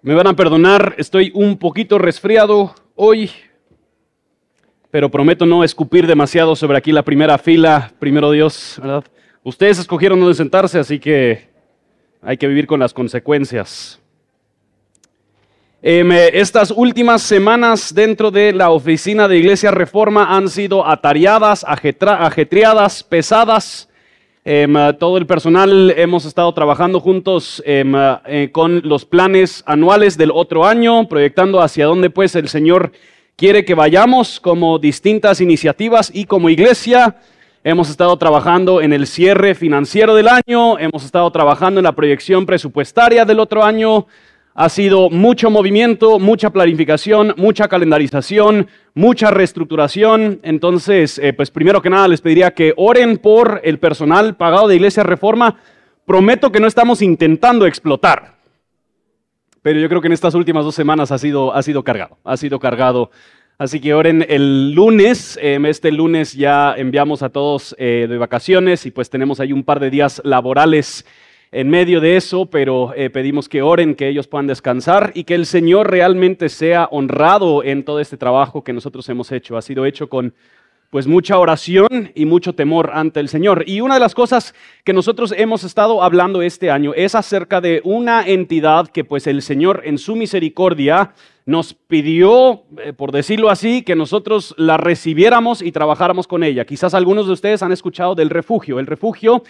Me van a perdonar, estoy un poquito resfriado hoy, pero prometo no escupir demasiado sobre aquí la primera fila, primero Dios, ¿verdad? Ustedes escogieron dónde sentarse, así que hay que vivir con las consecuencias. Em, estas últimas semanas dentro de la oficina de Iglesia Reforma han sido atareadas, ajetreadas, pesadas. Em, todo el personal hemos estado trabajando juntos em, eh, con los planes anuales del otro año, proyectando hacia dónde pues el Señor quiere que vayamos como distintas iniciativas y como iglesia. Hemos estado trabajando en el cierre financiero del año, hemos estado trabajando en la proyección presupuestaria del otro año, ha sido mucho movimiento, mucha planificación, mucha calendarización, mucha reestructuración. Entonces, eh, pues primero que nada les pediría que oren por el personal pagado de Iglesia Reforma. Prometo que no estamos intentando explotar. Pero yo creo que en estas últimas dos semanas ha sido, ha sido cargado, ha sido cargado. Así que oren el lunes, em, este lunes ya enviamos a todos eh, de vacaciones y pues tenemos ahí un par de días laborales en medio de eso, pero eh, pedimos que oren, que ellos puedan descansar y que el Señor realmente sea honrado en todo este trabajo que nosotros hemos hecho. Ha sido hecho con pues mucha oración y mucho temor ante el Señor. Y una de las cosas que nosotros hemos estado hablando este año es acerca de una entidad que pues el Señor en su misericordia nos pidió, eh, por decirlo así, que nosotros la recibiéramos y trabajáramos con ella. Quizás algunos de ustedes han escuchado del refugio. El refugio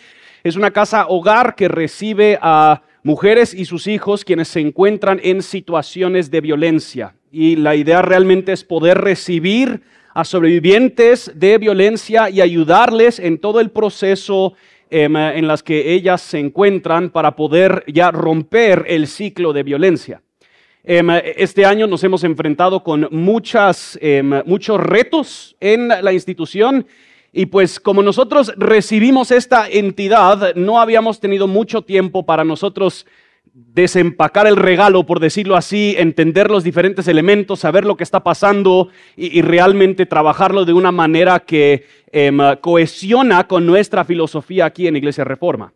es una casa hogar que recibe a mujeres y sus hijos quienes se encuentran en situaciones de violencia. Y la idea realmente es poder recibir a sobrevivientes de violencia y ayudarles en todo el proceso em, en las que ellas se encuentran para poder ya romper el ciclo de violencia. Em, este año nos hemos enfrentado con muchas, em, muchos retos en la institución y pues como nosotros recibimos esta entidad, no habíamos tenido mucho tiempo para nosotros desempacar el regalo, por decirlo así, entender los diferentes elementos, saber lo que está pasando y, realmente trabajarlo de una manera que em, cohesiona con nuestra filosofía aquí en Iglesia Reforma.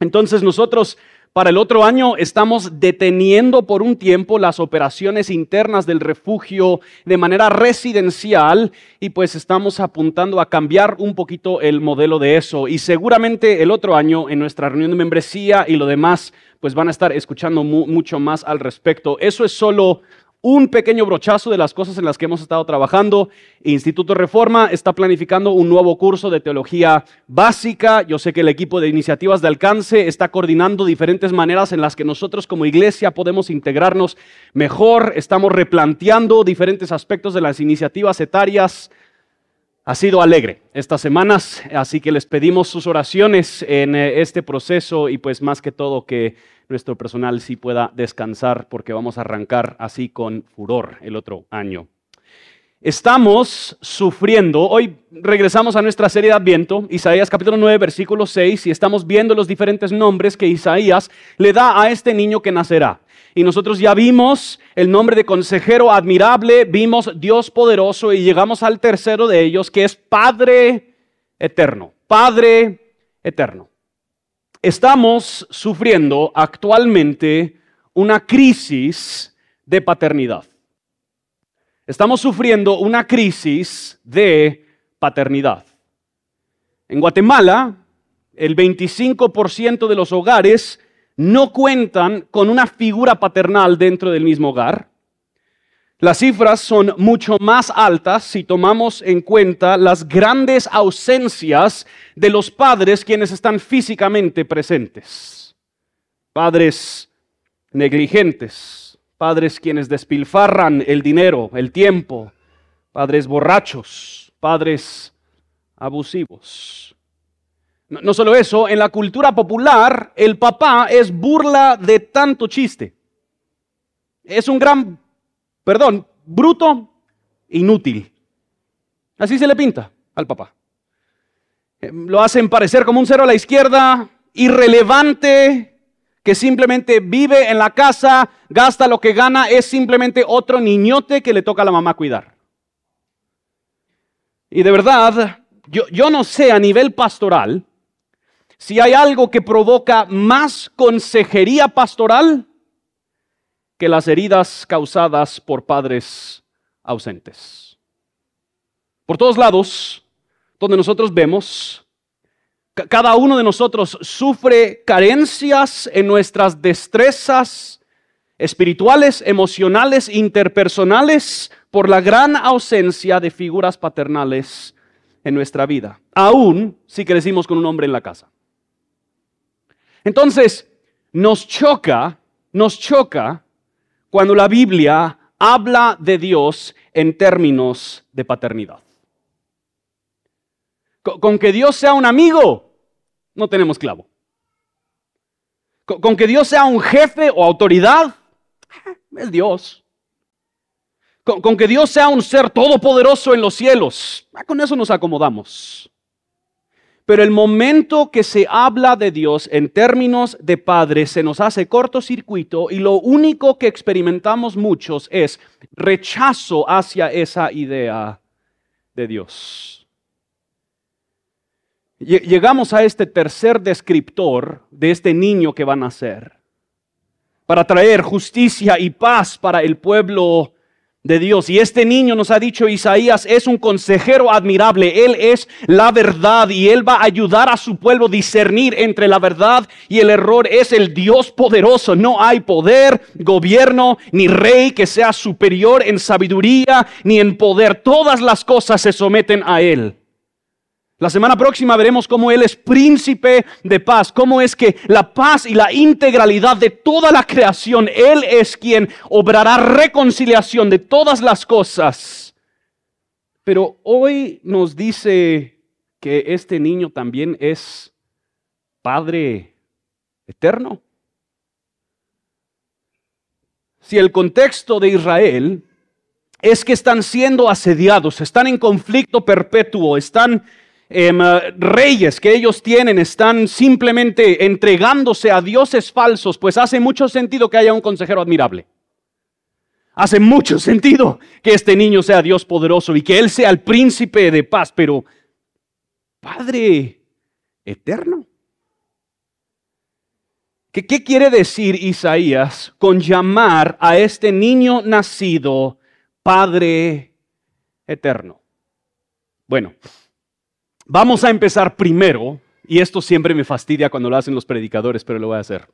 Entonces nosotros para el otro año estamos deteniendo por un tiempo las operaciones internas del refugio de manera residencial y pues estamos apuntando a cambiar un poquito el modelo de eso. Y seguramente el otro año en nuestra reunión de membresía y lo demás pues van a estar escuchando mucho más al respecto. Eso es solo un pequeño brochazo de las cosas en las que hemos estado trabajando. Instituto Reforma está planificando un nuevo curso de teología básica. Yo sé que el equipo de iniciativas de alcance está coordinando diferentes maneras en las que nosotros como iglesia podemos integrarnos mejor. Estamos replanteando diferentes aspectos de las iniciativas etarias. Ha sido alegre estas semanas, así que les pedimos sus oraciones en eh, este proceso y pues más que todo que nuestro personal sí pueda descansar porque vamos a arrancar así con furor el otro año. Estamos sufriendo, hoy regresamos a nuestra serie de Adviento, Isaías capítulo 9, versículo 6, y estamos viendo los diferentes nombres que Isaías le da a este niño que nacerá. Y nosotros ya vimos el nombre de consejero admirable, vimos Dios poderoso y llegamos al tercero de ellos, que es Padre eterno. Padre eterno. Estamos sufriendo actualmente una crisis de paternidad. Estamos sufriendo una crisis de paternidad. En Guatemala, el 25% de los hogares no cuentan con una figura paternal dentro del mismo hogar. Las cifras son mucho más altas si tomamos en cuenta las grandes ausencias de los padres quienes están físicamente presentes. Padres negligentes, padres quienes despilfarran el dinero, el tiempo, padres borrachos, padres abusivos. No, solo eso, en la cultura popular el papá es burla de tanto chiste. Es un gran perdón, bruto, inútil. Así se le pinta al papá. Eh, lo hacen parecer como un cero a la izquierda, irrelevante, que simplemente vive en la casa, gasta lo que gana, es simplemente otro niñote que le toca a la mamá cuidar. Y de verdad, yo, yo no sé a nivel pastoral si hay algo que provoca más consejería pastoral que las heridas causadas por padres ausentes. Por todos lados, donde nosotros vemos, cada uno de nosotros sufre carencias en nuestras destrezas espirituales, emocionales, interpersonales, por la gran ausencia de figuras paternales en nuestra vida, aún si crecimos con un hombre en la casa. Entonces, nos choca, nos choca cuando la Biblia habla de Dios en términos de paternidad. Con que Dios sea un amigo, no tenemos clavo. Con que Dios sea un jefe o autoridad, es Dios. Con, que Dios sea un ser todopoderoso en los cielos, ah, con eso nos acomodamos. Pero el momento que se habla de Dios en términos de Padre se nos hace cortocircuito y lo único que experimentamos muchos es rechazo hacia esa idea de Dios. Llegamos a este tercer descriptor de este niño que va a nacer para traer justicia y paz para el pueblo de Dios. Y este niño nos ha dicho Isaías es un consejero admirable. Él es la verdad y él va a ayudar a su pueblo a discernir entre la verdad y el error. Es el Dios poderoso. No hay poder, gobierno ni rey que sea superior en sabiduría ni en poder. Todas las cosas se someten a él. La semana próxima veremos cómo Él es príncipe de paz, cómo es que la paz y la integralidad de toda la creación, Él es quien obrará reconciliación de todas las cosas. Pero hoy nos dice que este niño también es Padre eterno. Si el contexto de Israel es que están siendo asediados, están en conflicto perpetuo, están eh, reyes que ellos tienen están simplemente entregándose a dioses falsos, pues hace mucho sentido que haya un consejero admirable. Hace mucho sentido que este niño sea Dios poderoso y que Él sea el príncipe de paz, pero Padre eterno. ¿Qué, ¿Qué quiere decir Isaías con llamar a este niño nacido Padre eterno? Bueno, Vamos a empezar primero, y esto siempre me fastidia cuando lo hacen los predicadores, pero lo voy a hacer.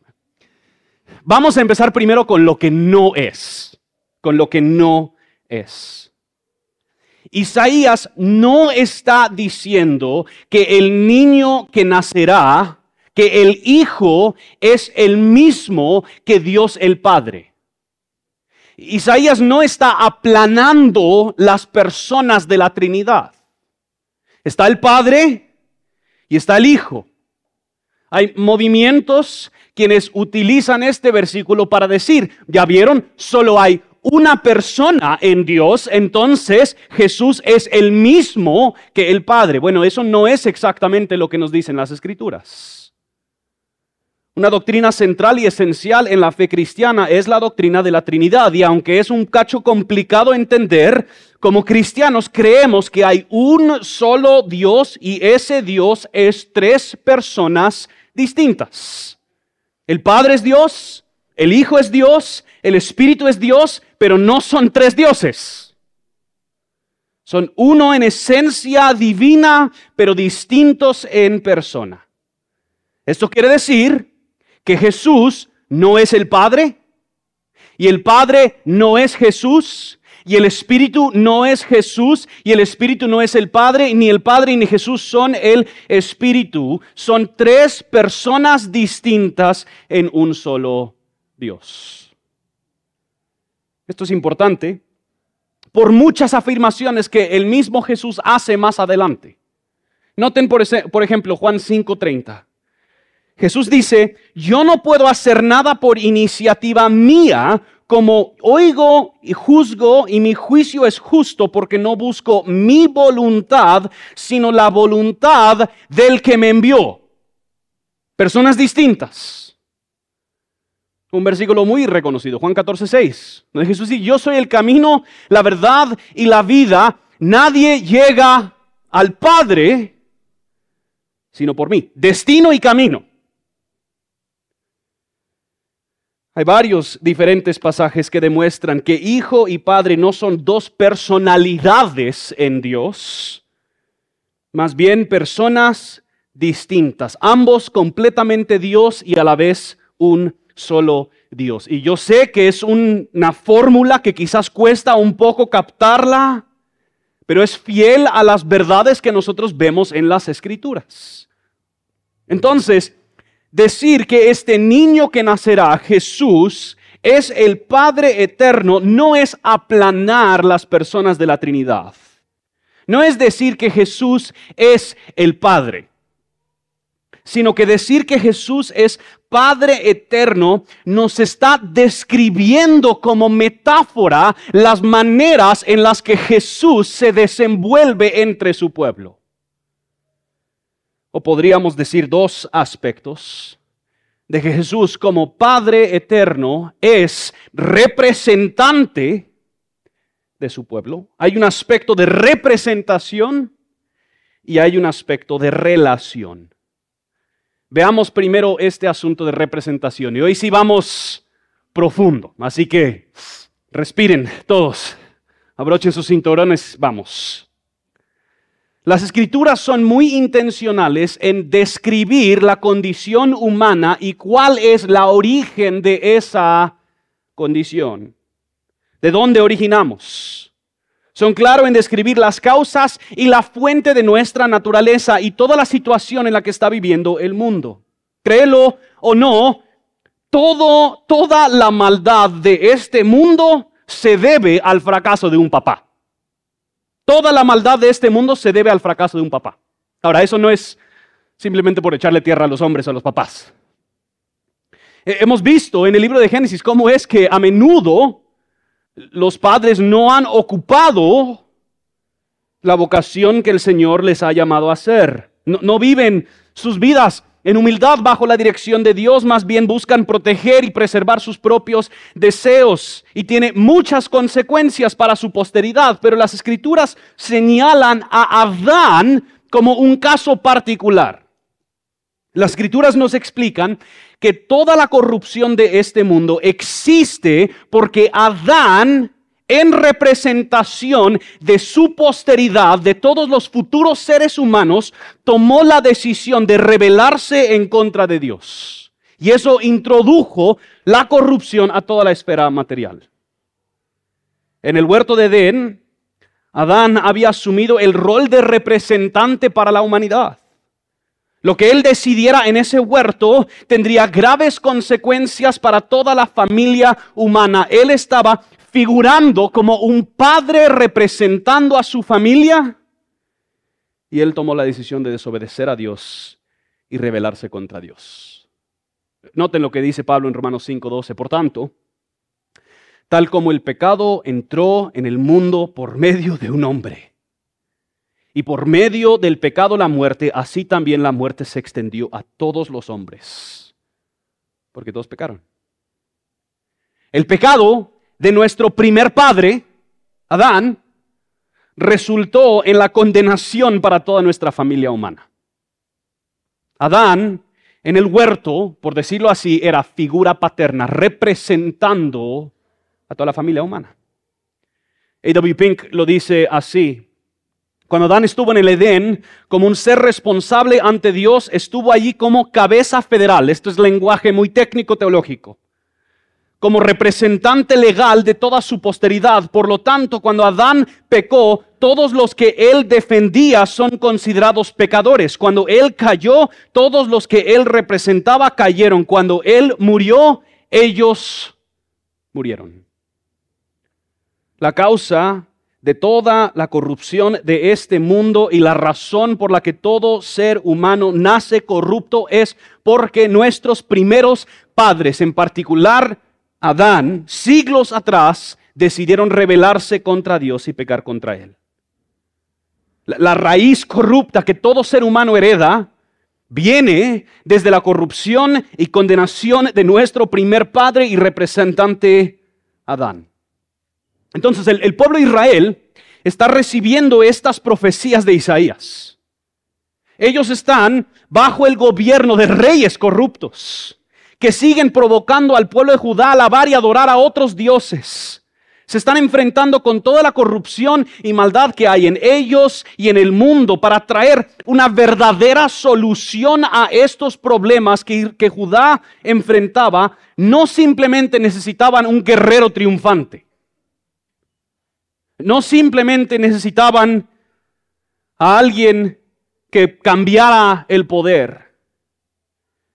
Vamos a empezar primero con lo que no es, con lo que no es. Isaías no está diciendo que el niño que nacerá, que el hijo es el mismo que Dios el Padre. Isaías no está aplanando las personas de la Trinidad. Está el Padre y está el Hijo. Hay movimientos quienes utilizan este versículo para decir, ya vieron, solo hay una persona en Dios, entonces Jesús es el mismo que el Padre. Bueno, eso no es exactamente lo que nos dicen las escrituras. Una doctrina central y esencial en la fe cristiana es la doctrina de la Trinidad. Y aunque es un cacho complicado entender, como cristianos creemos que hay un solo Dios y ese Dios es tres personas distintas. El Padre es Dios, el Hijo es Dios, el Espíritu es Dios, pero no son tres dioses. Son uno en esencia divina, pero distintos en persona. Esto quiere decir que Jesús no es el Padre y el Padre no es Jesús y el Espíritu no es Jesús y el Espíritu no es el Padre, ni el Padre ni Jesús son el Espíritu. Son tres personas distintas en un solo Dios. Esto es importante por muchas afirmaciones que el mismo Jesús hace más adelante. Noten por, por ejemplo Juan 5:30. Jesús dice, yo no puedo hacer nada por iniciativa mía, como oigo y juzgo y mi juicio es justo porque no busco mi voluntad, sino la voluntad del que me envió. Personas distintas. Un versículo muy reconocido, Juan 14, 6, donde Jesús dice, yo soy el camino, la verdad y la vida. Nadie llega al Padre sino por mí. Destino y camino. Hay varios diferentes pasajes que demuestran que hijo y padre no son dos personalidades en Dios, más bien personas distintas, ambos completamente Dios y a la vez un solo Dios. Y yo sé que es una fórmula que quizás cuesta un poco captarla, pero es fiel a las verdades que nosotros vemos en las escrituras. Entonces, decir que este niño que nacerá, Jesús, es el Padre eterno, no es aplanar las personas de la Trinidad. No es decir que Jesús es el Padre sino que decir que Jesús es Padre eterno nos está describiendo como metáfora las maneras en las que Jesús se desenvuelve entre su pueblo. O podríamos decir dos aspectos de que Jesús como Padre eterno es representante de su pueblo. Hay un aspecto de representación y hay un aspecto de relación. Veamos primero este asunto de representación. Y hoy sí vamos profundo. Así que respiren todos. Abrochen sus cinturones. Vamos. Las escrituras son muy intencionales en describir la condición humana y cuál es la origen de esa condición. ¿De dónde originamos? Son claros en describir las causas y la fuente de nuestra naturaleza y toda la situación en la que está viviendo el mundo. Créelo o no, todo, toda la maldad de este mundo se debe al fracaso de un papá. Toda la maldad de este mundo se debe al fracaso de un papá. Ahora, eso no es simplemente por echarle tierra a los hombres o a los papás. Hemos visto en el libro de Génesis cómo es que a menudo los padres no han ocupado la vocación que el Señor les ha llamado a hacer. No, viven sus vidas en humildad bajo la dirección de Dios, más bien buscan proteger y preservar sus propios deseos y tiene muchas consecuencias para su posteridad, pero las escrituras señalan a Adán como un caso particular. Las escrituras nos explican que toda la corrupción de este mundo existe porque Adán, en representación de su posteridad, de todos los futuros seres humanos, tomó la decisión de rebelarse en contra de Dios. Y eso introdujo la corrupción a toda la esfera material. En el huerto de Edén, Adán había asumido el rol de representante para la humanidad. Lo que él decidiera en ese huerto tendría graves consecuencias para toda la familia humana. Él estaba figurando como un padre representando a su familia y él tomó la decisión de desobedecer a Dios y rebelarse contra Dios. Noten lo que dice Pablo en Romanos 5:12. Por tanto, tal como el pecado entró en el mundo por medio de un hombre, y por medio del pecado la muerte, así también la muerte se extendió a todos los hombres. Porque todos pecaron. El pecado de nuestro primer padre, Adán, resultó en la condenación para toda nuestra familia humana. Adán, en el huerto, por decirlo así, era figura paterna, representando a toda la familia humana. A.W. Pink lo dice así, cuando Adán estuvo en el Edén como un ser responsable ante Dios, estuvo allí como cabeza federal. Esto es lenguaje muy técnico teológico. Como representante legal de toda su posteridad. Por lo tanto, cuando Adán pecó, todos los que él defendía son considerados pecadores. Cuando él cayó, todos los que él representaba cayeron. Cuando él murió, ellos murieron. La causa de toda la corrupción de este mundo y la razón por la que todo ser humano nace corrupto es porque nuestros primeros padres, en particular Adán, siglos atrás, decidieron rebelarse contra Dios y pecar contra Él. La, raíz corrupta que todo ser humano hereda viene desde la corrupción y condenación de nuestro primer padre y representante Adán. Entonces el, pueblo de Israel está recibiendo estas profecías de Isaías. Ellos están bajo el gobierno de reyes corruptos que siguen provocando al pueblo de Judá a alabar y adorar a otros dioses. Se están enfrentando con toda la corrupción y maldad que hay en ellos y en el mundo para traer una verdadera solución a estos problemas que, que Judá enfrentaba. No simplemente necesitaban un guerrero triunfante. No simplemente necesitaban a alguien que cambiara el poder.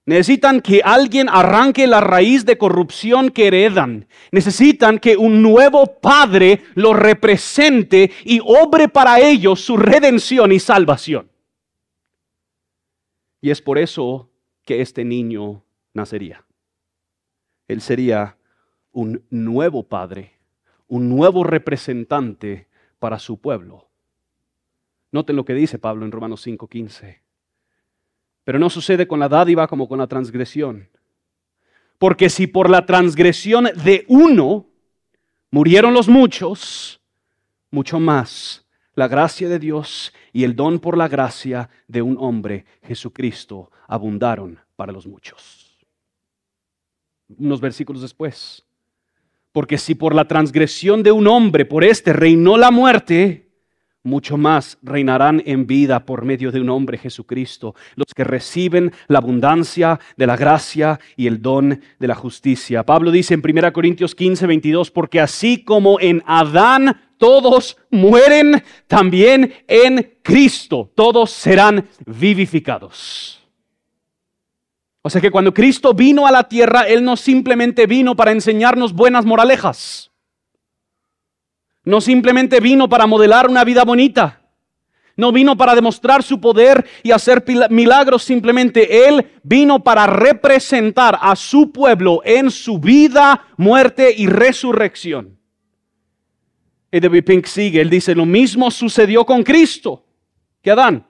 Necesitan que alguien arranque la raíz de corrupción que heredan. Necesitan que un nuevo padre lo represente y obre para ellos su redención y salvación. Y es por eso que este niño nacería. Él sería un nuevo padre, un nuevo representante para su pueblo. Noten lo que dice Pablo en Romanos 5:15. Pero no sucede con la dádiva como con la transgresión. Porque si por la transgresión de uno murieron los muchos, mucho más la gracia de Dios y el don por la gracia de un hombre, Jesucristo, abundaron para los muchos. Unos versículos después. Porque si por la transgresión de un hombre, por este reinó la muerte, mucho más reinarán en vida por medio de un hombre Jesucristo, los que reciben la abundancia de la gracia y el don de la justicia. Pablo dice en 1 Corintios 15, 22, porque así como en Adán todos mueren, también en Cristo todos serán vivificados. O sea que cuando Cristo vino a la tierra, Él no simplemente vino para enseñarnos buenas moralejas. No simplemente vino para modelar una vida bonita. No vino para demostrar su poder y hacer milagros simplemente. Él vino para representar a su pueblo en su vida, muerte y resurrección. A.W. Pink sigue, él dice, lo mismo sucedió con Cristo que Adán.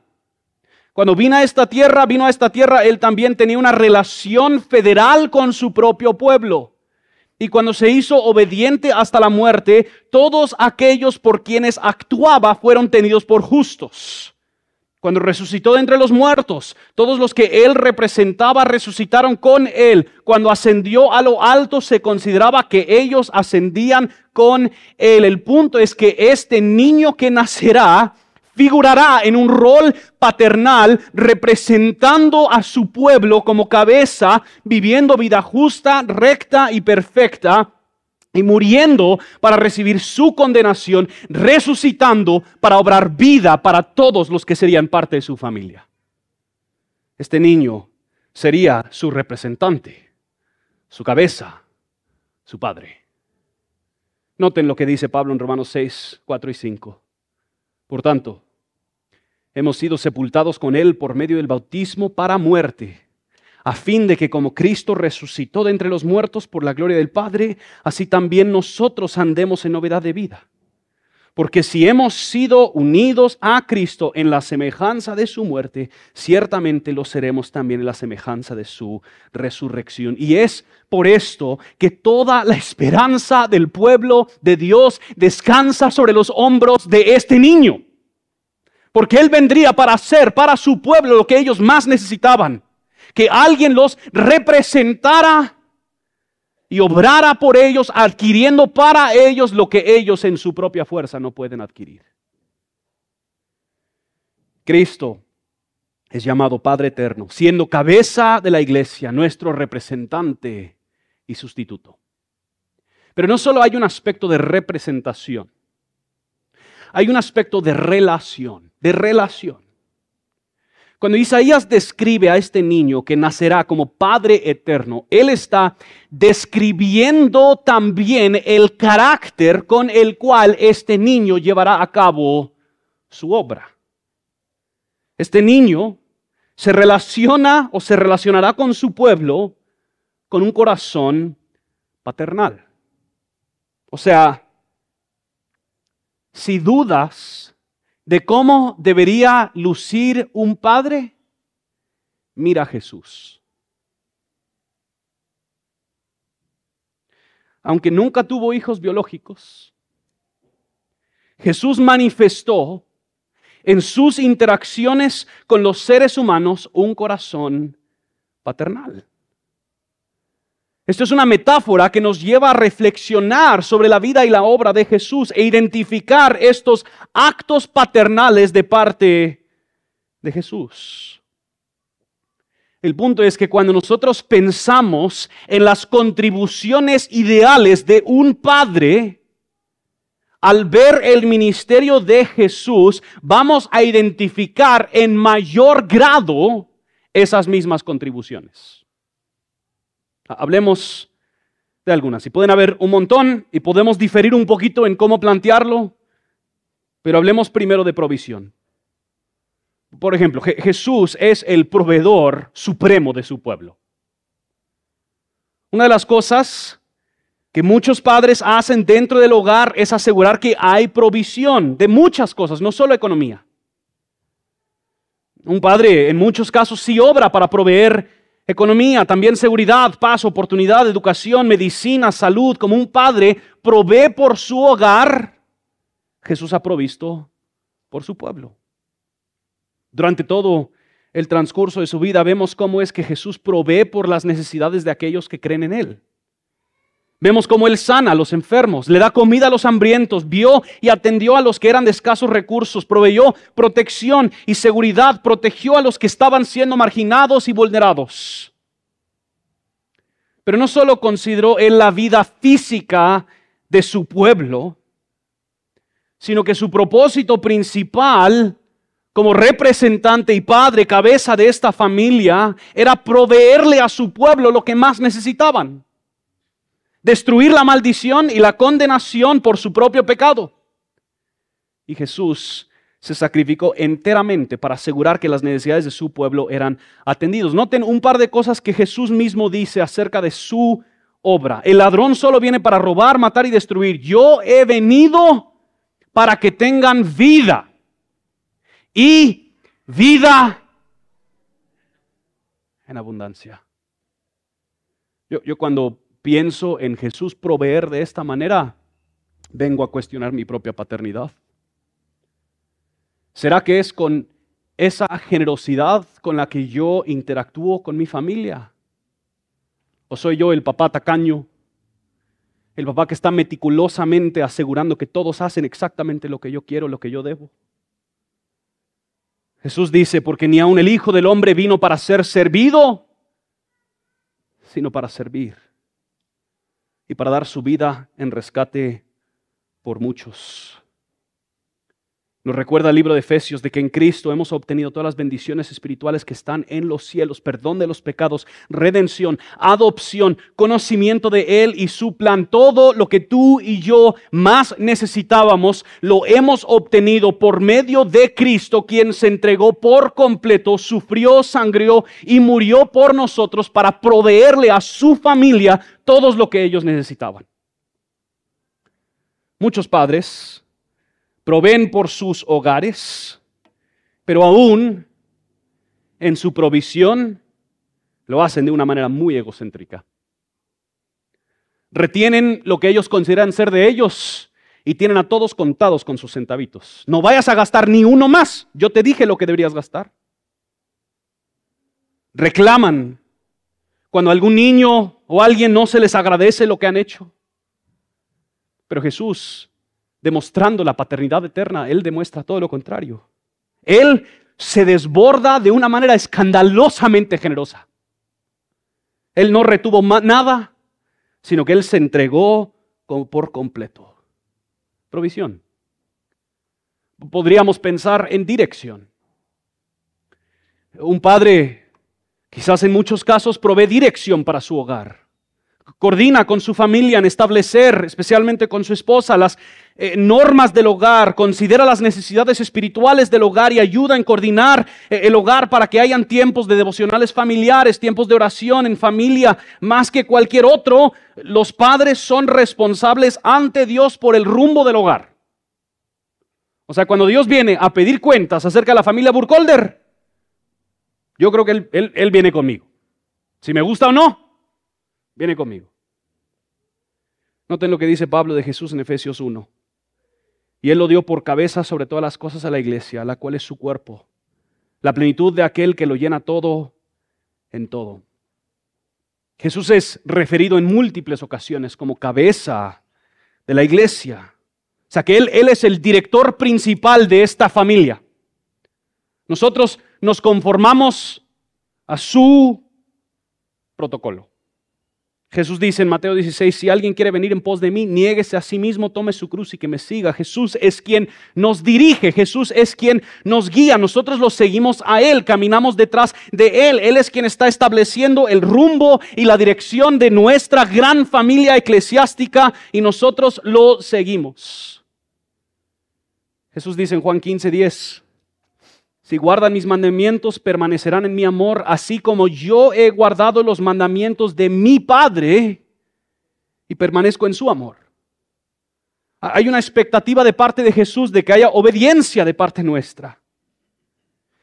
Cuando vino a esta tierra, vino a esta tierra, él también tenía una relación federal con su propio pueblo y cuando se hizo obediente hasta la muerte, todos aquellos por quienes actuaba fueron tenidos por justos. Cuando resucitó de entre los muertos, todos los que él representaba resucitaron con él. Cuando ascendió a lo alto, se consideraba que ellos ascendían con él. El punto es que este niño que nacerá figurará en un rol paternal representando a su pueblo como cabeza, viviendo vida justa, recta y perfecta, y muriendo para recibir su condenación, resucitando para obrar vida para todos los que serían parte de su familia. Este niño sería su representante, su cabeza, su padre. Noten lo que dice Pablo en Romanos 6, 4 y 5. Por tanto, hemos sido sepultados con Él por medio del bautismo para muerte, a fin de que como Cristo resucitó de entre los muertos por la gloria del Padre, así también nosotros andemos en novedad de vida. Porque si hemos sido unidos a Cristo en la semejanza de su muerte, ciertamente lo seremos también en la semejanza de su resurrección. Y es por esto que toda la esperanza del pueblo de Dios descansa sobre los hombros de este niño. Porque Él vendría para hacer para su pueblo lo que ellos más necesitaban. Que alguien los representara y obrara por ellos, adquiriendo para ellos lo que ellos en su propia fuerza no pueden adquirir. Cristo es llamado Padre Eterno, siendo cabeza de la iglesia, nuestro representante y sustituto. Pero no solo hay un aspecto de representación, hay un aspecto de relación, de relación. Cuando Isaías describe a este niño que nacerá como Padre eterno, él está describiendo también el carácter con el cual este niño llevará a cabo su obra. Este niño se relaciona o se relacionará con su pueblo con un corazón paternal. O sea, si dudas de cómo debería lucir un padre, mira a Jesús. Aunque nunca tuvo hijos biológicos, Jesús manifestó en sus interacciones con los seres humanos un corazón paternal. Esto es una metáfora que nos lleva a reflexionar sobre la vida y la obra de Jesús e identificar estos actos paternales de parte de Jesús. El punto es que cuando nosotros pensamos en las contribuciones ideales de un padre, al ver el ministerio de Jesús, vamos a identificar en mayor grado esas mismas contribuciones. Hablemos de algunas. Y pueden haber un montón y podemos diferir un poquito en cómo plantearlo, pero hablemos primero de provisión. Por ejemplo, Jesús es el proveedor supremo de su pueblo. Una de las cosas que muchos padres hacen dentro del hogar es asegurar que hay provisión de muchas cosas, no solo economía. Un padre en muchos casos sí obra para proveer Economía, también seguridad, paz, oportunidad, educación, medicina, salud. Como un padre provee por su hogar, Jesús ha provisto por su pueblo. Durante todo el transcurso de su vida vemos cómo es que Jesús provee por las necesidades de aquellos que creen en Él. Vemos cómo Él sana a los enfermos, le da comida a los hambrientos, vio y atendió a los que eran de escasos recursos, proveyó protección y seguridad, protegió a los que estaban siendo marginados y vulnerados. Pero no solo consideró Él la vida física de su pueblo, sino que su propósito principal como representante y padre, cabeza de esta familia, era proveerle a su pueblo lo que más necesitaban destruir la maldición y la condenación por su propio pecado. Y Jesús se sacrificó enteramente para asegurar que las necesidades de su pueblo eran atendidos. Noten un par de cosas que Jesús mismo dice acerca de su obra. El ladrón solo viene para robar, matar y destruir. Yo he venido para que tengan vida y vida en abundancia. Yo, yo cuando pienso en Jesús proveer de esta manera, vengo a cuestionar mi propia paternidad. ¿Será que es con esa generosidad con la que yo interactúo con mi familia? ¿O soy yo el papá tacaño? El papá que está meticulosamente asegurando que todos hacen exactamente lo que yo quiero, lo que yo debo. Jesús dice, porque ni aun el Hijo del Hombre vino para ser servido, sino para servir y para dar su vida en rescate por muchos. Nos recuerda el libro de Efesios de que en Cristo hemos obtenido todas las bendiciones espirituales que están en los cielos, perdón de los pecados, redención, adopción, conocimiento de Él y su plan. Todo lo que tú y yo más necesitábamos lo hemos obtenido por medio de Cristo, quien se entregó por completo, sufrió, sangrió y murió por nosotros para proveerle a su familia todo lo que ellos necesitaban. Muchos padres proveen por sus hogares, pero aún en su provisión lo hacen de una manera muy egocéntrica. Retienen lo que ellos consideran ser de ellos y tienen a todos contados con sus centavitos. No vayas a gastar ni uno más. Yo te dije lo que deberías gastar. Reclaman cuando algún niño o alguien no se les agradece lo que han hecho. Pero Jesús demostrando la paternidad eterna, Él demuestra todo lo contrario. Él se desborda de una manera escandalosamente generosa. Él no retuvo nada, sino que Él se entregó por completo. Provisión. Podríamos pensar en dirección. Un padre, quizás en muchos casos, provee dirección para su hogar coordina con su familia en establecer, especialmente con su esposa, las eh, normas del hogar, considera las necesidades espirituales del hogar y ayuda en coordinar eh, el hogar para que hayan tiempos de devocionales familiares, tiempos de oración en familia, más que cualquier otro, los padres son responsables ante Dios por el rumbo del hogar. O sea, cuando Dios viene a pedir cuentas acerca de la familia Burkholder, yo creo que él, él viene conmigo. Si me gusta o no, Viene conmigo. Noten lo que dice Pablo de Jesús en Efesios 1. Y él lo dio por cabeza sobre todas las cosas a la iglesia, la cual es su cuerpo, la plenitud de aquel que lo llena todo en todo. Jesús es referido en múltiples ocasiones como cabeza de la iglesia. O sea que él, él es el director principal de esta familia. Nosotros nos conformamos a su protocolo. Jesús dice en Mateo 16, si alguien quiere venir en pos de mí, niéguese a sí mismo, tome su cruz y que me siga. Jesús es quien nos dirige, Jesús es quien nos guía, nosotros lo seguimos a Él, caminamos detrás de Él. Él es quien está estableciendo el rumbo y la dirección de nuestra gran familia eclesiástica y nosotros lo seguimos. Jesús dice en Juan 15, 10, si guardan mis mandamientos, permanecerán en mi amor, así como yo he guardado los mandamientos de mi Padre y permanezco en su amor. Hay una expectativa de parte de Jesús de que haya obediencia de parte nuestra.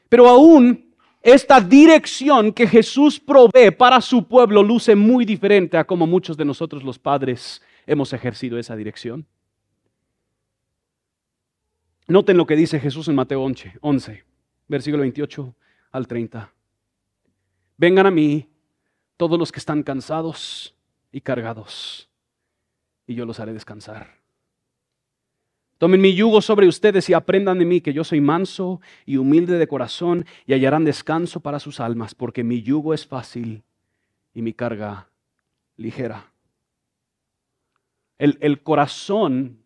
Pero aún esta dirección que Jesús provee para su pueblo luce muy diferente a como muchos de nosotros los padres hemos ejercido esa dirección. Noten lo que dice Jesús en Mateo 11 versículo 28 al 30. Vengan a mí todos los que están cansados y cargados, y yo los haré descansar. Tomen mi yugo sobre ustedes y aprendan de mí que yo soy manso y humilde de corazón y hallarán descanso para sus almas, porque mi yugo es fácil y mi carga ligera. El, el corazón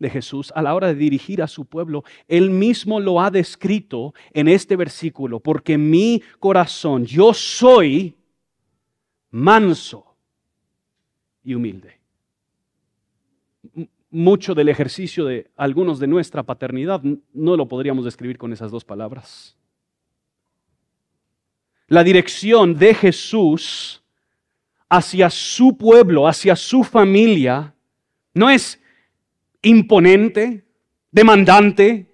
de Jesús a la hora de dirigir a su pueblo, él mismo lo ha descrito en este versículo, porque mi corazón, yo soy manso y humilde. Mucho del ejercicio de algunos de nuestra paternidad no lo podríamos describir con esas dos palabras. La dirección de Jesús hacia su pueblo, hacia su familia, no es imponente, demandante.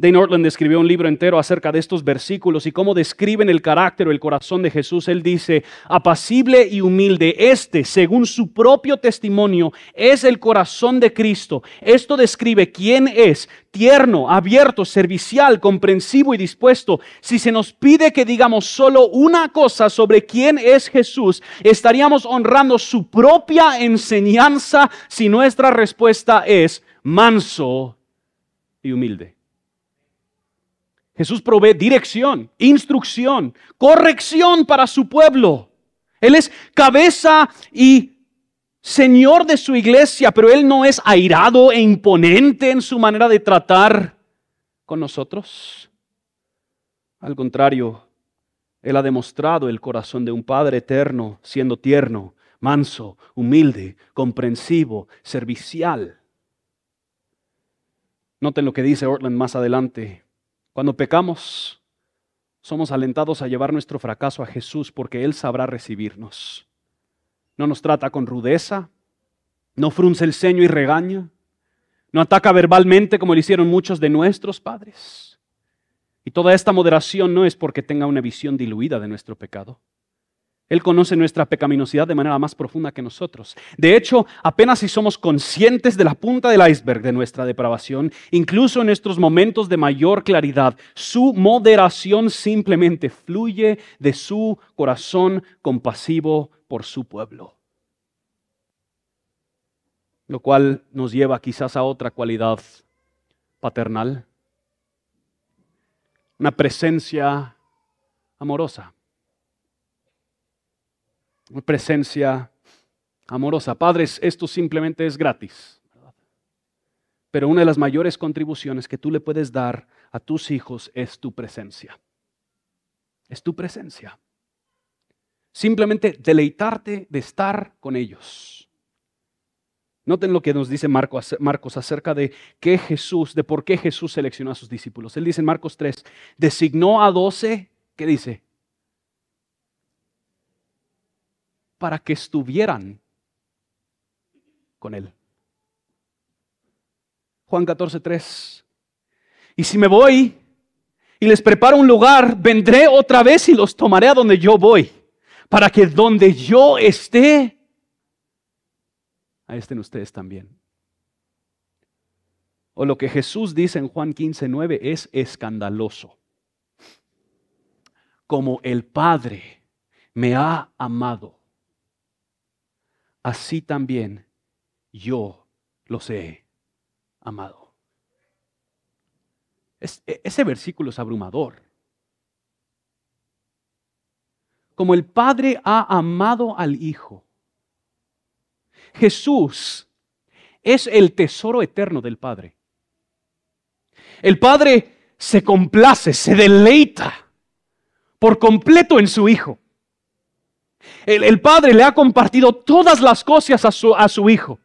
Dane Ortland escribió un libro entero acerca de estos versículos y cómo describen el carácter o el corazón de Jesús. Él dice, apacible y humilde, este, según su propio testimonio, es el corazón de Cristo. Esto describe quién es, tierno, abierto, servicial, comprensivo y dispuesto. Si se nos pide que digamos solo una cosa sobre quién es Jesús, estaríamos honrando su propia enseñanza si nuestra respuesta es manso y humilde. Jesús provee dirección, instrucción, corrección para su pueblo. Él es cabeza y Señor de su iglesia, pero Él no es airado e imponente en su manera de tratar con nosotros. Al contrario, Él ha demostrado el corazón de un Padre eterno, siendo tierno, manso, humilde, comprensivo, servicial. Noten lo que dice Ortland más adelante. Cuando pecamos, somos alentados a llevar nuestro fracaso a Jesús porque Él sabrá recibirnos. No nos trata con rudeza, no frunce el ceño y regaña, no ataca verbalmente como lo hicieron muchos de nuestros padres. Y toda esta moderación no es porque tenga una visión diluida de nuestro pecado. Él conoce nuestra pecaminosidad de manera más profunda que nosotros. De hecho, apenas si somos conscientes de la punta del iceberg de nuestra depravación, incluso en nuestros momentos de mayor claridad, su moderación simplemente fluye de su corazón compasivo por su pueblo. Lo cual nos lleva quizás a otra cualidad paternal, una presencia amorosa presencia amorosa. Padres, esto simplemente es gratis. Pero una de las mayores contribuciones que tú le puedes dar a tus hijos es tu presencia. Es tu presencia. Simplemente deleitarte de estar con ellos. Noten lo que nos dice Marcos acerca de qué Jesús, de por qué Jesús seleccionó a sus discípulos. Él dice en Marcos 3, designó a doce, ¿qué dice? Para que estuvieran con Él. Juan 14, 3. Y si me voy y les preparo un lugar, vendré otra vez y los tomaré a donde yo voy, para que donde yo esté, ahí estén ustedes también. O lo que Jesús dice en Juan 15, 9 es escandaloso. Como el Padre me ha amado, así también yo los he amado. E, ese versículo es abrumador. Como el Padre ha amado al Hijo. Jesús es el tesoro eterno del Padre. El Padre se complace, se deleita por completo en su Hijo. El, Padre le ha compartido todas las cosas a su, a su Hijo.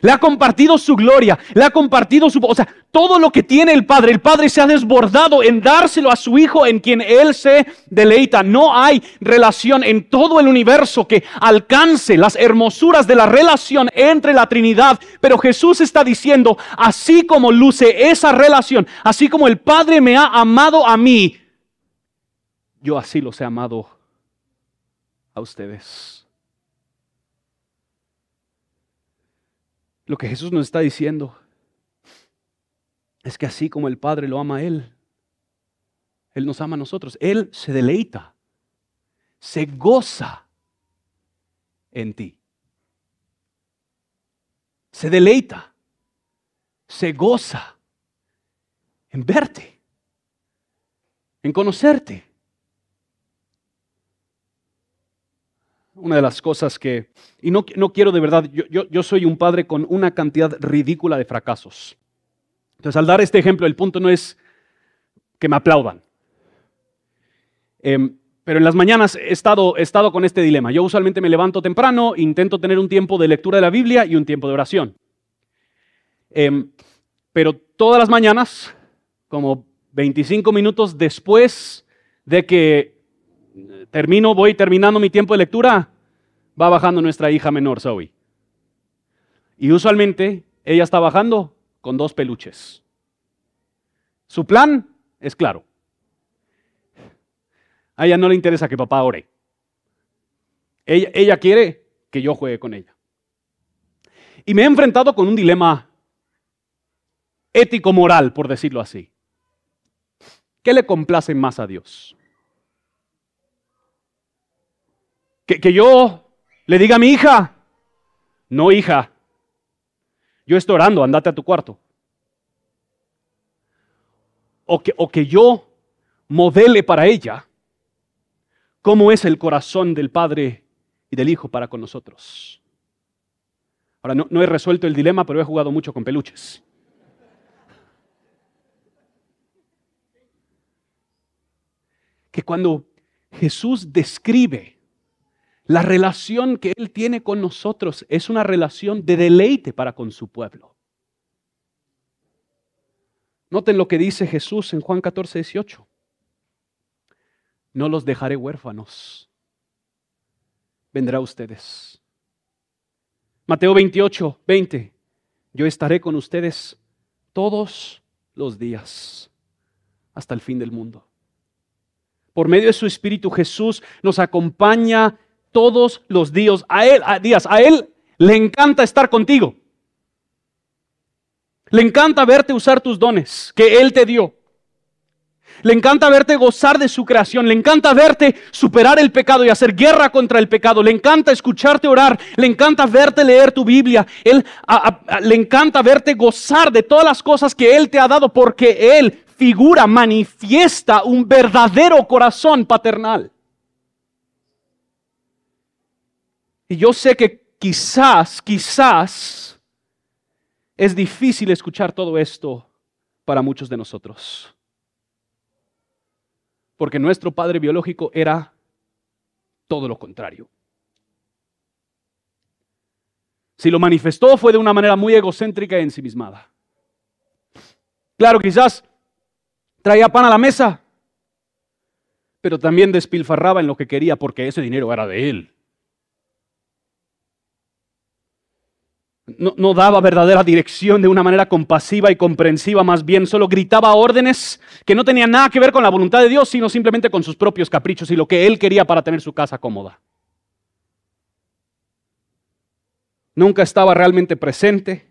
Le ha compartido su gloria, le ha compartido su... O sea, todo lo que tiene el Padre, el Padre se ha desbordado en dárselo a su Hijo en quien Él se deleita. No hay relación en todo el universo que alcance las hermosuras de la relación entre la Trinidad. Pero Jesús está diciendo, así como luce esa relación, así como el Padre me ha amado a mí, yo así los he amado a ustedes. Lo que Jesús nos está diciendo es que así como el Padre lo ama a Él, Él nos ama a nosotros. Él se deleita, se goza en ti. Se deleita, se goza en verte, en conocerte. Una de las cosas que, y no, no quiero de verdad, yo, yo, soy un padre con una cantidad ridícula de fracasos. Entonces, al dar este ejemplo, el punto no es que me aplaudan. Em, pero en las mañanas he estado, estado con este dilema. Yo usualmente me levanto temprano, intento tener un tiempo de lectura de la Biblia y un tiempo de oración. Em, pero todas las mañanas, como 25 minutos después de que termino, voy terminando mi tiempo de lectura, va bajando nuestra hija menor, Zoe. Y usualmente ella está bajando con dos peluches. Su plan es claro. A ella no le interesa que papá ore. Ella, ella quiere que yo juegue con ella. Y me he enfrentado con un dilema ético-moral, por decirlo así. ¿Qué le complace más a Dios? Que, yo le diga a mi hija, no hija, yo estoy orando, andate a tu cuarto. O que, o que yo modele para ella cómo es el corazón del Padre y del Hijo para con nosotros. Ahora, no, no, he resuelto el dilema, pero he jugado mucho con peluches. Que cuando Jesús describe la relación que Él tiene con nosotros es una relación de deleite para con su pueblo. Noten lo que dice Jesús en Juan 14, 18. No los dejaré huérfanos. Vendrá a ustedes. Mateo 28, 20. Yo estaré con ustedes todos los días hasta el fin del mundo. Por medio de su Espíritu Jesús nos acompaña todos los días. A él, a él le encanta estar contigo. Le encanta verte usar tus dones que él te dio. Le encanta verte gozar de su creación. Le encanta verte superar el pecado y hacer guerra contra el pecado. Le encanta escucharte orar. Le encanta verte leer tu Biblia. Él, le encanta verte gozar de todas las cosas que Él te ha dado porque Él figura, manifiesta un verdadero corazón paternal. Y yo sé que quizás, quizás es difícil escuchar todo esto para muchos de nosotros. Porque nuestro padre biológico era todo lo contrario. Si lo manifestó fue de una manera muy egocéntrica y ensimismada. Claro, quizás traía pan a la mesa, pero también despilfarraba en lo que quería porque ese dinero era de él. No, daba verdadera dirección de una manera compasiva y comprensiva, más bien solo gritaba órdenes que no tenían nada que ver con la voluntad de Dios, sino simplemente con sus propios caprichos y lo que él quería para tener su casa cómoda. Nunca estaba realmente presente.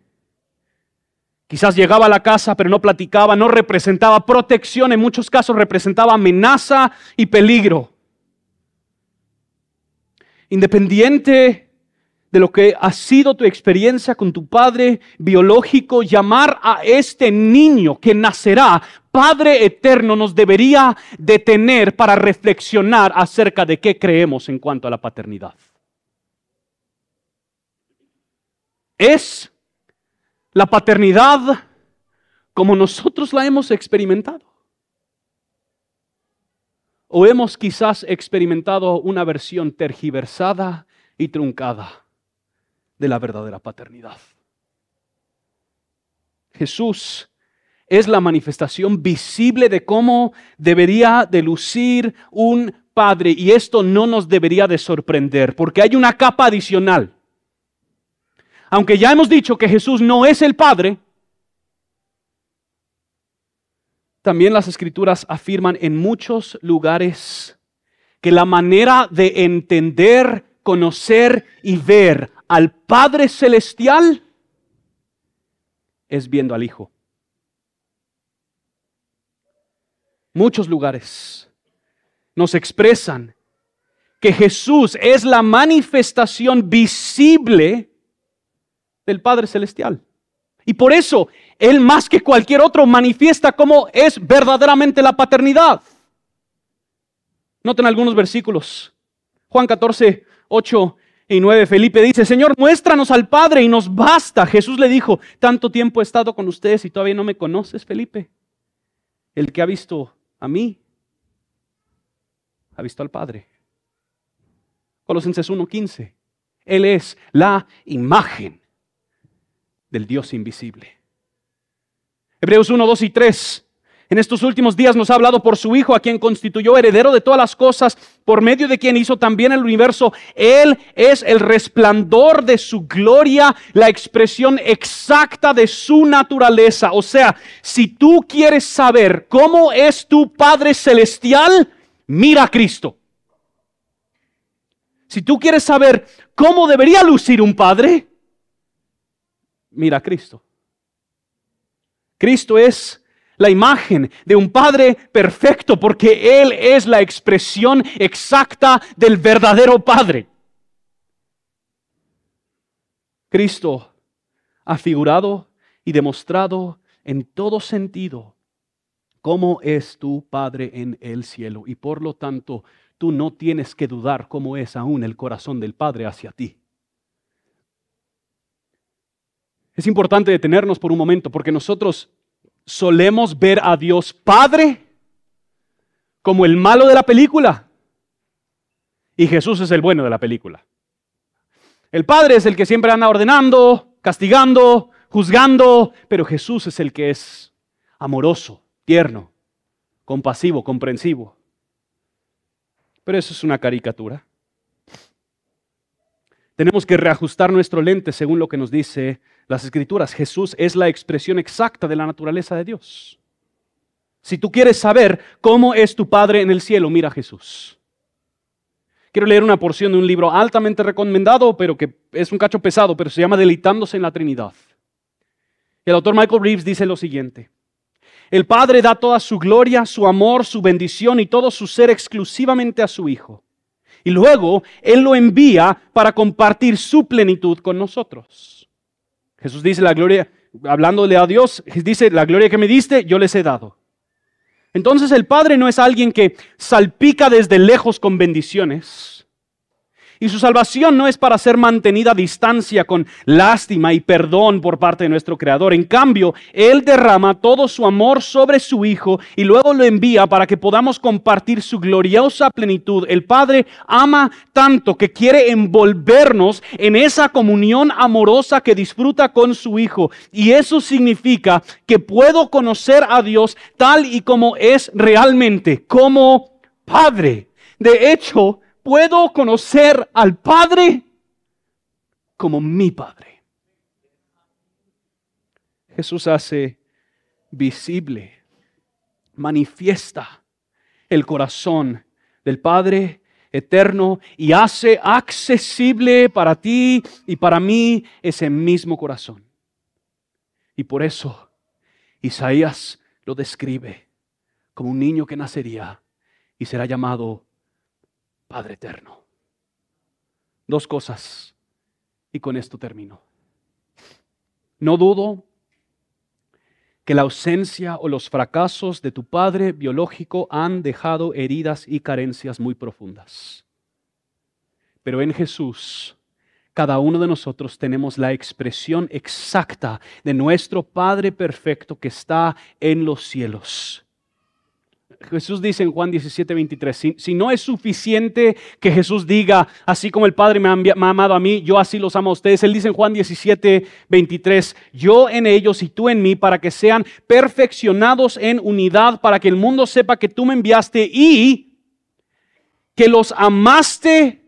Quizás llegaba a la casa, pero no platicaba, no representaba protección, en muchos casos representaba amenaza y peligro. Independiente de lo que ha sido tu experiencia con tu padre biológico, llamar a este niño que nacerá Padre eterno nos debería detener para reflexionar acerca de qué creemos en cuanto a la paternidad. ¿Es la paternidad como nosotros la hemos experimentado? ¿O hemos quizás experimentado una versión tergiversada y truncada de la verdadera paternidad? Jesús es la manifestación visible de cómo debería de lucir un padre y esto no nos debería de sorprender porque hay una capa adicional. Aunque ya hemos dicho que Jesús no es el Padre, también las escrituras afirman en muchos lugares que la manera de entender, conocer y ver al Padre Celestial es viendo al Hijo. Muchos lugares nos expresan que Jesús es la manifestación visible del Padre Celestial. Y por eso Él más que cualquier otro manifiesta cómo es verdaderamente la paternidad. Noten algunos versículos. Juan 14, 8 y 9. Felipe dice, Señor, muéstranos al Padre y nos basta. Jesús le dijo, tanto tiempo he estado con ustedes y todavía no me conoces, Felipe. El que ha visto a mí, ha visto al Padre. Colosenses 1:15. Él es la imagen del Dios invisible. Hebreos 1, 2 y 3. En estos últimos días nos ha hablado por su Hijo, a quien constituyó heredero de todas las cosas, por medio de quien hizo también el universo. Él es el resplandor de su gloria, la expresión exacta de su naturaleza. O sea, si tú quieres saber cómo es tu Padre Celestial, mira a Cristo. Si tú quieres saber cómo debería lucir un Padre, mira a Cristo. Cristo es la imagen de un Padre perfecto porque Él es la expresión exacta del verdadero Padre. Cristo ha figurado y demostrado en todo sentido cómo es tu Padre en el cielo y por lo tanto tú no tienes que dudar cómo es aún el corazón del Padre hacia ti. Es importante detenernos por un momento porque nosotros solemos ver a Dios Padre como el malo de la película y Jesús es el bueno de la película. El Padre es el que siempre anda ordenando, castigando, juzgando, pero Jesús es el que es amoroso, tierno, compasivo, comprensivo. Pero eso es una caricatura. Tenemos que reajustar nuestro lente según lo que nos dice las escrituras. Jesús es la expresión exacta de la naturaleza de Dios. Si tú quieres saber cómo es tu Padre en el cielo, mira a Jesús. Quiero leer una porción de un libro altamente recomendado, pero que es un cacho pesado, pero se llama Deleitándose en la Trinidad. El autor Michael Reeves dice lo siguiente. El Padre da toda su gloria, su amor, su bendición y todo su ser exclusivamente a su Hijo. Y luego Él lo envía para compartir su plenitud con nosotros. Jesús dice la gloria, hablándole a Dios, dice, la gloria que me diste, yo les he dado. Entonces el Padre no es alguien que salpica desde lejos con bendiciones, y su salvación no es para ser mantenida a distancia con lástima y perdón por parte de nuestro Creador. En cambio, Él derrama todo su amor sobre su Hijo y luego lo envía para que podamos compartir su gloriosa plenitud. El Padre ama tanto que quiere envolvernos en esa comunión amorosa que disfruta con su Hijo. Y eso significa que puedo conocer a Dios tal y como es realmente, como Padre. De hecho, puedo conocer al Padre como mi Padre. Jesús hace visible, manifiesta el corazón del Padre eterno y hace accesible para ti y para mí ese mismo corazón. Y por eso Isaías lo describe como un niño que nacería y será llamado Padre eterno. Dos cosas. Y con esto termino. No dudo que la ausencia o los fracasos de tu padre biológico han dejado heridas y carencias muy profundas. Pero en Jesús, cada uno de nosotros tenemos la expresión exacta de nuestro Padre perfecto que está en los cielos. Jesús dice en Juan 17, 23, si, no es suficiente que Jesús diga, así como el Padre me ha, me ha, amado a mí, yo así los amo a ustedes. Él dice en Juan 17, 23, yo en ellos y tú en mí, para que sean perfeccionados en unidad, para que el mundo sepa que tú me enviaste y que los amaste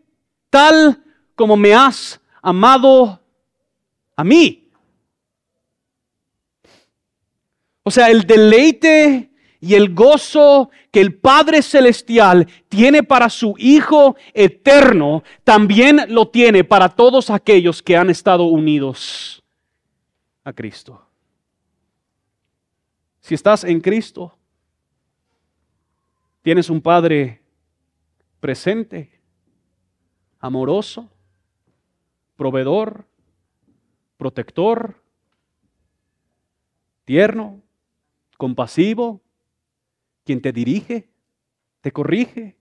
tal como me has amado a mí. O sea, el deleite y el gozo que el Padre Celestial tiene para su Hijo eterno, también lo tiene para todos aquellos que han estado unidos a Cristo. Si estás en Cristo, tienes un Padre presente, amoroso, proveedor, protector, tierno, compasivo, quien te dirige, te corrige,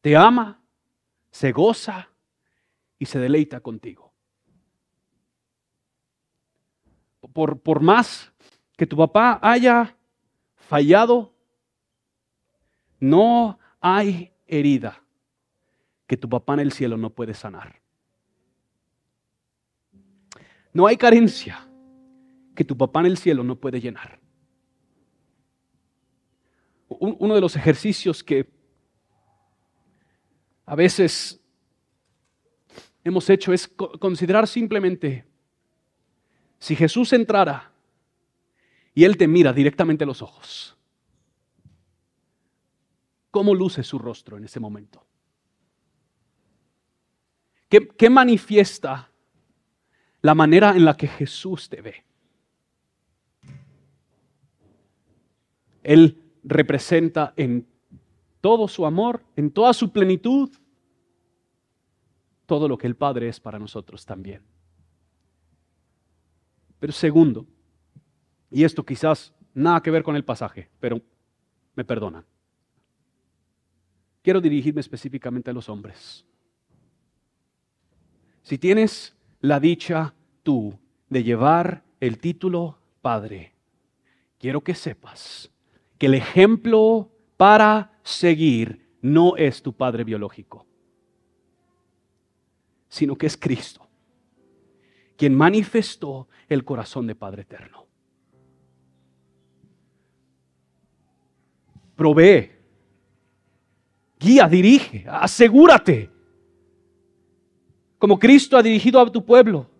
te ama, se goza y se deleita contigo. Por, por más que tu papá haya fallado, no hay herida que tu papá en el cielo no puede sanar. No hay carencia que tu papá en el cielo no puede llenar uno de los ejercicios que a veces hemos hecho es considerar simplemente si Jesús entrara y Él te mira directamente a los ojos, ¿cómo luce su rostro en ese momento? ¿Qué, qué manifiesta la manera en la que Jesús te ve? Él representa en todo su amor, en toda su plenitud, todo lo que el Padre es para nosotros también. Pero segundo, y esto quizás nada que ver con el pasaje, pero me perdonan. Quiero dirigirme específicamente a los hombres. Si tienes la dicha tú de llevar el título Padre, quiero que sepas que el ejemplo para seguir no es tu padre biológico, sino que es Cristo, quien manifestó el corazón de Padre Eterno. Provee, guía, dirige, asegúrate, como Cristo ha dirigido a tu pueblo,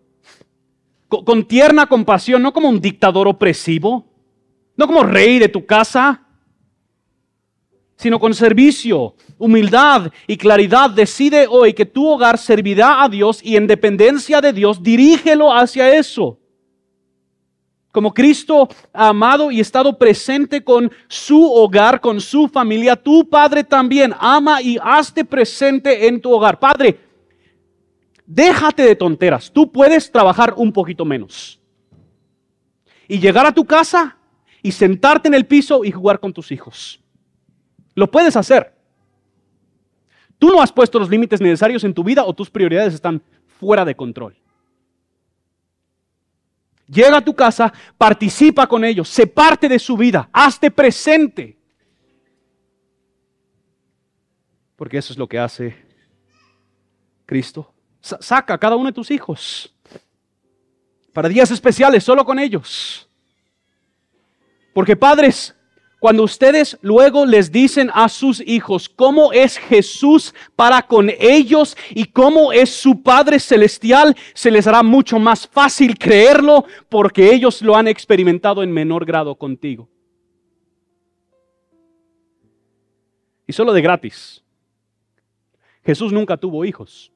con, tierna compasión, no como un dictador opresivo no como rey de tu casa, sino con servicio, humildad y claridad. Decide hoy que tu hogar servirá a Dios y en dependencia de Dios, dirígelo hacia eso. Como Cristo ha amado y estado presente con su hogar, con su familia, tu Padre también ama y hazte presente en tu hogar. Padre, déjate de tonteras. Tú puedes trabajar un poquito menos. Y llegar a tu casa y sentarte en el piso y jugar con tus hijos. Lo puedes hacer. Tú no has puesto los límites necesarios en tu vida o tus prioridades están fuera de control. Llega a tu casa, participa con ellos, sé parte de su vida, hazte presente. Porque eso es lo que hace Cristo. saca a cada uno de tus hijos para días especiales, solo con ellos. Porque padres, cuando ustedes luego les dicen a sus hijos cómo es Jesús para con ellos y cómo es su Padre Celestial, se les hará mucho más fácil creerlo porque ellos lo han experimentado en menor grado contigo. Y solo de gratis. Jesús nunca tuvo hijos.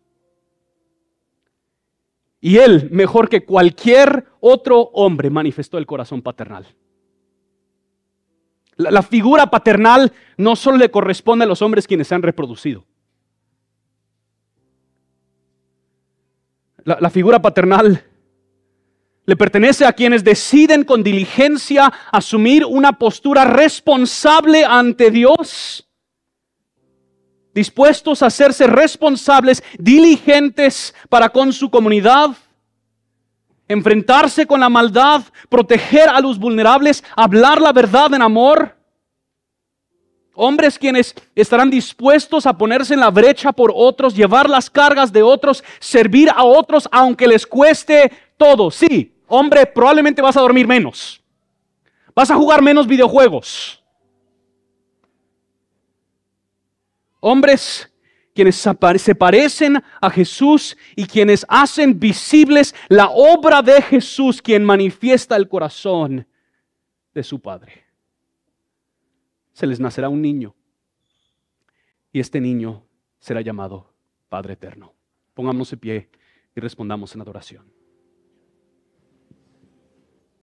Y él, mejor que cualquier otro hombre, manifestó el corazón paternal. La, figura paternal no solo le corresponde a los hombres quienes se han reproducido. La, la figura paternal le pertenece a quienes deciden con diligencia asumir una postura responsable ante Dios, dispuestos a hacerse responsables, diligentes para con su comunidad, enfrentarse con la maldad, proteger a los vulnerables, hablar la verdad en amor. Hombres quienes estarán dispuestos a ponerse en la brecha por otros, llevar las cargas de otros, servir a otros aunque les cueste todo. Sí, hombre, probablemente vas a dormir menos. Vas a jugar menos videojuegos. Hombres quienes se parecen a Jesús y quienes hacen visibles la obra de Jesús, quien manifiesta el corazón de su Padre. Se les nacerá un niño y este niño será llamado Padre Eterno. Pongámonos de pie y respondamos en adoración.